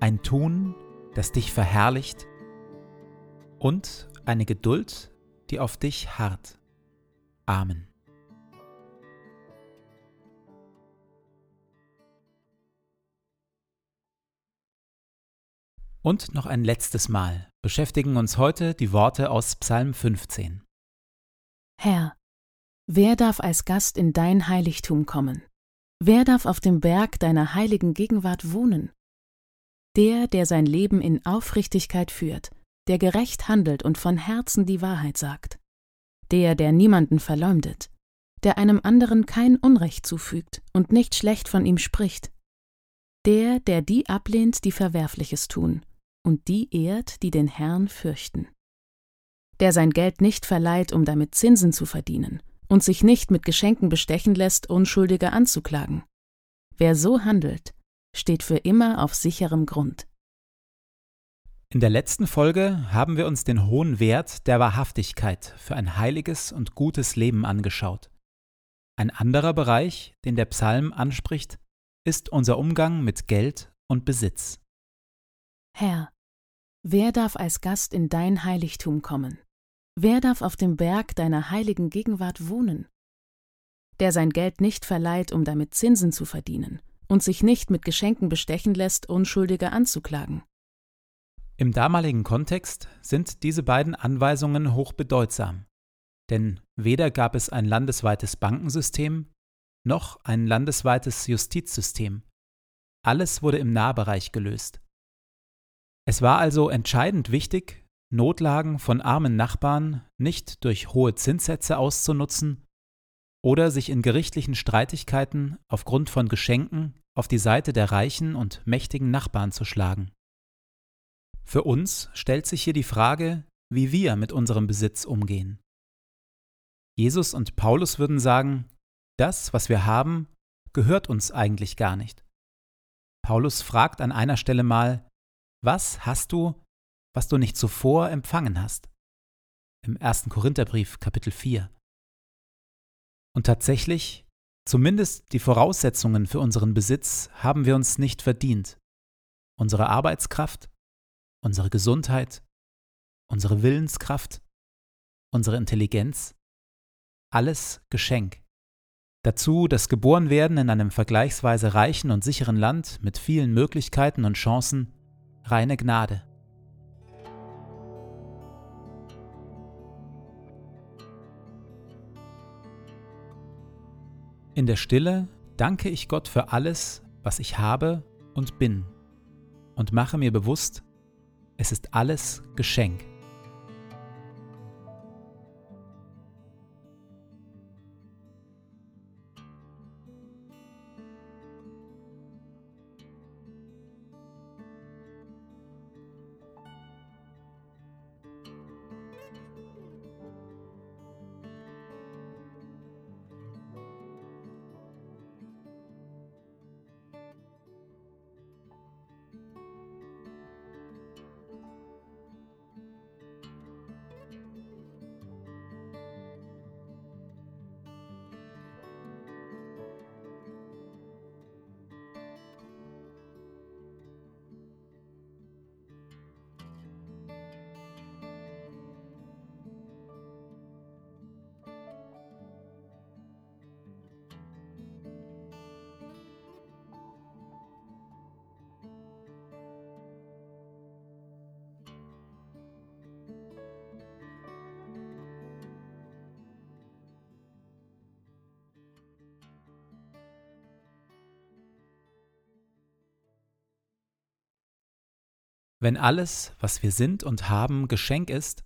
ein Tun, das dich verherrlicht und eine Geduld, die auf dich harrt. Amen. Und noch ein letztes Mal beschäftigen uns heute die Worte aus Psalm 15. Herr, wer darf als Gast in dein Heiligtum kommen? Wer darf auf dem Berg deiner heiligen Gegenwart wohnen? Der, der sein Leben in Aufrichtigkeit führt, der gerecht handelt und von Herzen die Wahrheit sagt. Der, der niemanden verleumdet, der einem anderen kein Unrecht zufügt und nicht schlecht von ihm spricht. Der, der die ablehnt, die Verwerfliches tun, und die ehrt, die den Herrn fürchten. Der sein Geld nicht verleiht, um damit Zinsen zu verdienen, und sich nicht mit Geschenken bestechen lässt, Unschuldige anzuklagen. Wer so handelt, steht für immer auf sicherem Grund. In der letzten Folge haben wir uns den hohen Wert der Wahrhaftigkeit für ein heiliges und gutes Leben angeschaut. Ein anderer Bereich, den der Psalm anspricht, ist unser Umgang mit Geld und Besitz. Herr, wer darf als Gast in dein Heiligtum kommen? Wer darf auf dem Berg deiner heiligen Gegenwart wohnen? Der sein Geld nicht verleiht, um damit Zinsen zu verdienen, und sich nicht mit Geschenken bestechen lässt, Unschuldige anzuklagen. Im damaligen Kontext sind diese beiden Anweisungen hochbedeutsam, denn weder gab es ein landesweites Bankensystem noch ein landesweites Justizsystem. Alles wurde im Nahbereich gelöst. Es war also entscheidend wichtig, Notlagen von armen Nachbarn nicht durch hohe Zinssätze auszunutzen oder sich in gerichtlichen Streitigkeiten aufgrund von Geschenken auf die Seite der reichen und mächtigen Nachbarn zu schlagen. Für uns stellt sich hier die Frage, wie wir mit unserem Besitz umgehen. Jesus und Paulus würden sagen, das, was wir haben, gehört uns eigentlich gar nicht. Paulus fragt an einer Stelle mal, was hast du, was du nicht zuvor empfangen hast? Im 1. Korintherbrief Kapitel 4. Und tatsächlich Zumindest die Voraussetzungen für unseren Besitz haben wir uns nicht verdient. Unsere Arbeitskraft, unsere Gesundheit, unsere Willenskraft, unsere Intelligenz, alles Geschenk. Dazu das Geborenwerden in einem vergleichsweise reichen und sicheren Land mit vielen Möglichkeiten und Chancen, reine Gnade. In der Stille danke ich Gott für alles, was ich habe und bin, und mache mir bewusst, es ist alles Geschenk. Wenn alles, was wir sind und haben, Geschenk ist,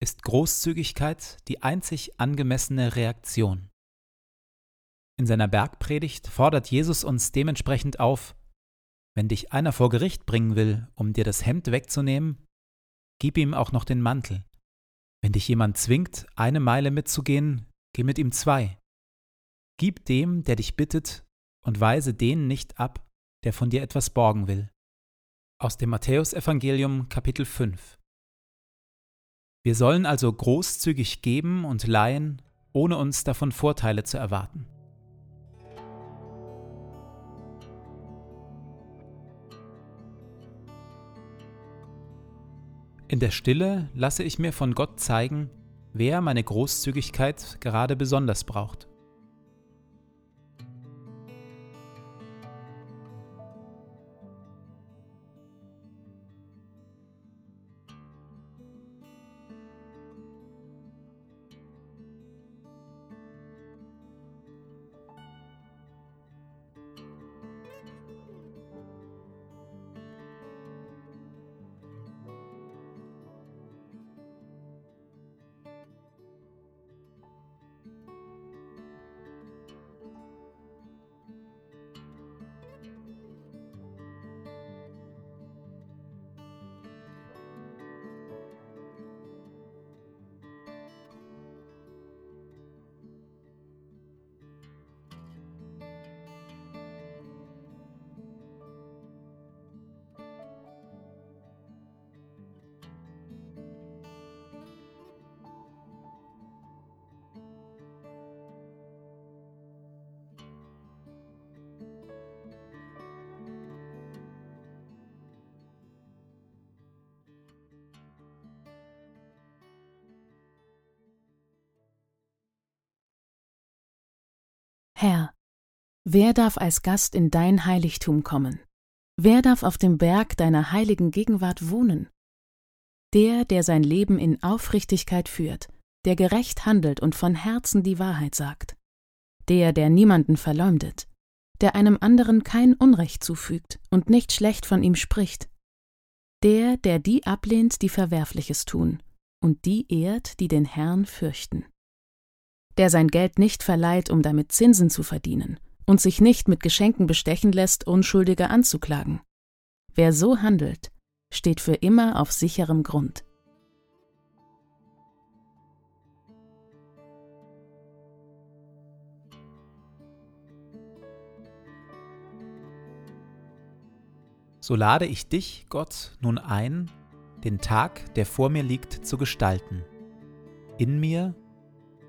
ist Großzügigkeit die einzig angemessene Reaktion. In seiner Bergpredigt fordert Jesus uns dementsprechend auf, wenn dich einer vor Gericht bringen will, um dir das Hemd wegzunehmen, gib ihm auch noch den Mantel. Wenn dich jemand zwingt, eine Meile mitzugehen, geh mit ihm zwei. Gib dem, der dich bittet, und weise den nicht ab, der von dir etwas borgen will. Aus dem Matthäusevangelium Kapitel 5 Wir sollen also großzügig geben und leihen, ohne uns davon Vorteile zu erwarten. In der Stille lasse ich mir von Gott zeigen, wer meine Großzügigkeit gerade besonders braucht. Herr, wer darf als Gast in dein Heiligtum kommen? Wer darf auf dem Berg deiner heiligen Gegenwart wohnen? Der, der sein Leben in Aufrichtigkeit führt, der gerecht handelt und von Herzen die Wahrheit sagt. Der, der niemanden verleumdet, der einem anderen kein Unrecht zufügt und nicht schlecht von ihm spricht. Der, der die ablehnt, die Verwerfliches tun, und die ehrt, die den Herrn fürchten der sein Geld nicht verleiht, um damit Zinsen zu verdienen, und sich nicht mit Geschenken bestechen lässt, Unschuldige anzuklagen. Wer so handelt, steht für immer auf sicherem Grund. So lade ich dich, Gott, nun ein, den Tag, der vor mir liegt, zu gestalten. In mir